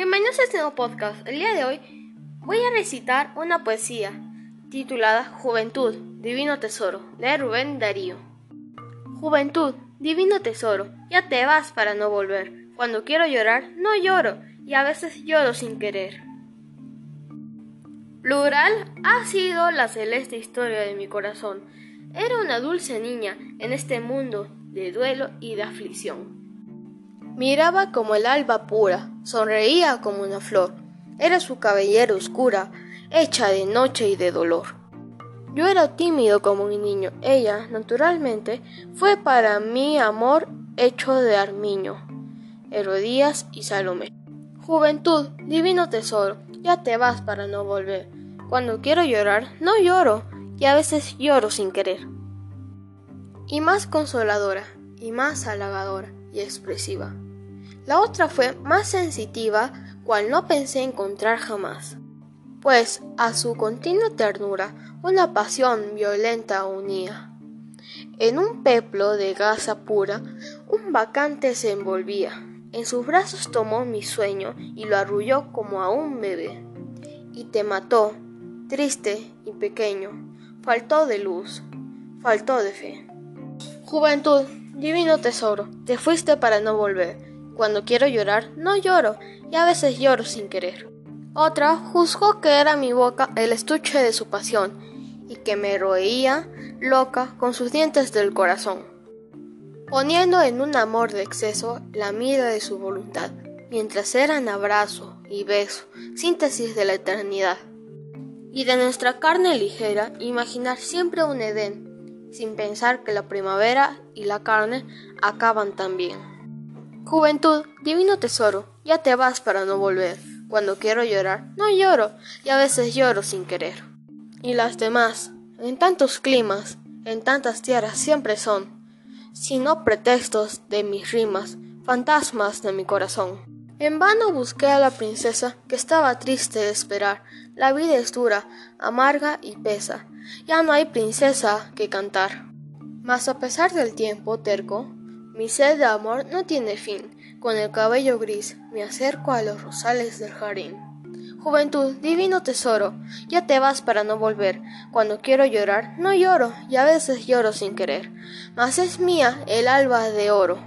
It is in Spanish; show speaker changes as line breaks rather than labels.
bienvenidos a este nuevo podcast. El día de hoy voy a recitar una poesía titulada Juventud, Divino Tesoro, de Rubén Darío. Juventud, Divino Tesoro, ya te vas para no volver. Cuando quiero llorar, no lloro, y a veces lloro sin querer. Plural ha sido la celeste historia de mi corazón. Era una dulce niña en este mundo de duelo y de aflicción. Miraba como el alba pura, sonreía como una flor. Era su cabellera oscura, hecha de noche y de dolor. Yo era tímido como un niño. Ella, naturalmente, fue para mí amor hecho de armiño. Herodías y Salomé. Juventud, divino tesoro, ya te vas para no volver. Cuando quiero llorar, no lloro, y a veces lloro sin querer. Y más consoladora, y más halagadora y expresiva. La otra fue más sensitiva, cual no pensé encontrar jamás, pues a su continua ternura una pasión violenta unía. En un peplo de gasa pura, un vacante se envolvía. En sus brazos tomó mi sueño y lo arrulló como a un bebé. Y te mató, triste y pequeño, faltó de luz, faltó de fe. Juventud, divino tesoro, te fuiste para no volver cuando quiero llorar, no lloro, y a veces lloro sin querer. Otra juzgó que era mi boca el estuche de su pasión, y que me roía loca con sus dientes del corazón, poniendo en un amor de exceso la mira de su voluntad, mientras eran abrazo y beso, síntesis de la eternidad. Y de nuestra carne ligera, imaginar siempre un Edén, sin pensar que la primavera y la carne acaban también. Juventud, divino tesoro, ya te vas para no volver. Cuando quiero llorar, no lloro, y a veces lloro sin querer. Y las demás, en tantos climas, en tantas tierras siempre son, sino pretextos de mis rimas, fantasmas de mi corazón. En vano busqué a la princesa que estaba triste de esperar. La vida es dura, amarga y pesa. Ya no hay princesa que cantar. Mas a pesar del tiempo terco, mi sed de amor no tiene fin. Con el cabello gris me acerco a los rosales del jardín. Juventud, divino tesoro, ya te vas para no volver. Cuando quiero llorar, no lloro, y a veces lloro sin querer. Mas es mía el alba de oro.